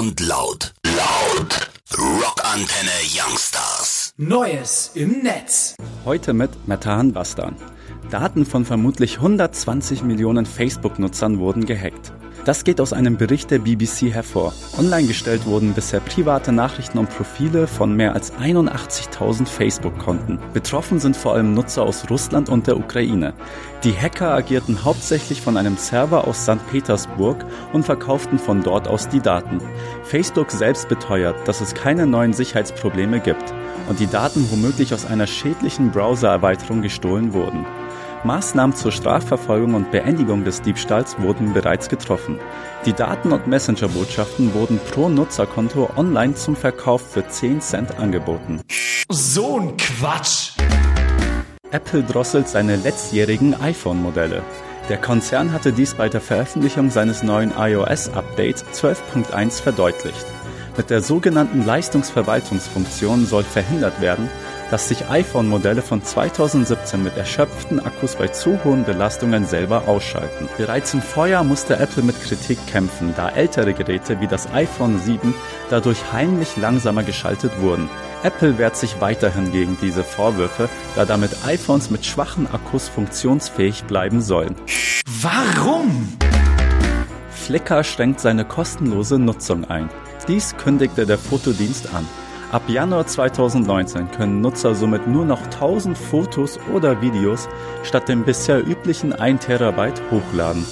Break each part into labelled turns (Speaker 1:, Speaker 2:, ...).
Speaker 1: und laut. Laut. Rockantenne Youngstars.
Speaker 2: Neues im Netz.
Speaker 3: Heute mit Metan Bastan. Daten von vermutlich 120 Millionen Facebook-Nutzern wurden gehackt. Das geht aus einem Bericht der BBC hervor. Online gestellt wurden bisher private Nachrichten und Profile von mehr als 81.000 Facebook-Konten. Betroffen sind vor allem Nutzer aus Russland und der Ukraine. Die Hacker agierten hauptsächlich von einem Server aus St. Petersburg und verkauften von dort aus die Daten. Facebook selbst beteuert, dass es keine neuen Sicherheitsprobleme gibt und die Daten womöglich aus einer schädlichen Browser-Erweiterung gestohlen wurden. Maßnahmen zur Strafverfolgung und Beendigung des Diebstahls wurden bereits getroffen. Die Daten- und Messenger-Botschaften wurden pro Nutzerkonto online zum Verkauf für 10 Cent angeboten.
Speaker 2: So ein Quatsch.
Speaker 3: Apple drosselt seine letztjährigen iPhone-Modelle. Der Konzern hatte dies bei der Veröffentlichung seines neuen iOS-Updates 12.1 verdeutlicht. Mit der sogenannten Leistungsverwaltungsfunktion soll verhindert werden, dass sich iPhone-Modelle von 2017 mit erschöpften Akkus bei zu hohen Belastungen selber ausschalten. Bereits im Vorjahr musste Apple mit Kritik kämpfen, da ältere Geräte wie das iPhone 7 dadurch heimlich langsamer geschaltet wurden. Apple wehrt sich weiterhin gegen diese Vorwürfe, da damit iPhones mit schwachen Akkus funktionsfähig bleiben sollen.
Speaker 2: Warum?
Speaker 3: Flickr schränkt seine kostenlose Nutzung ein. Dies kündigte der Fotodienst an. Ab Januar 2019 können Nutzer somit nur noch 1000 Fotos oder Videos statt dem bisher üblichen 1 Terabyte hochladen.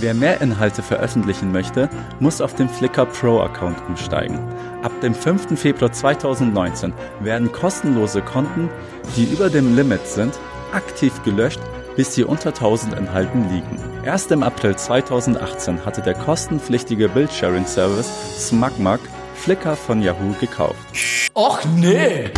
Speaker 3: Wer mehr Inhalte veröffentlichen möchte, muss auf den Flickr Pro Account umsteigen. Ab dem 5. Februar 2019 werden kostenlose Konten, die über dem Limit sind, aktiv gelöscht, bis sie unter 1000 Inhalten liegen. Erst im April 2018 hatte der kostenpflichtige Bildsharing-Service SmugMug Flickr von Yahoo gekauft.
Speaker 2: Och nee.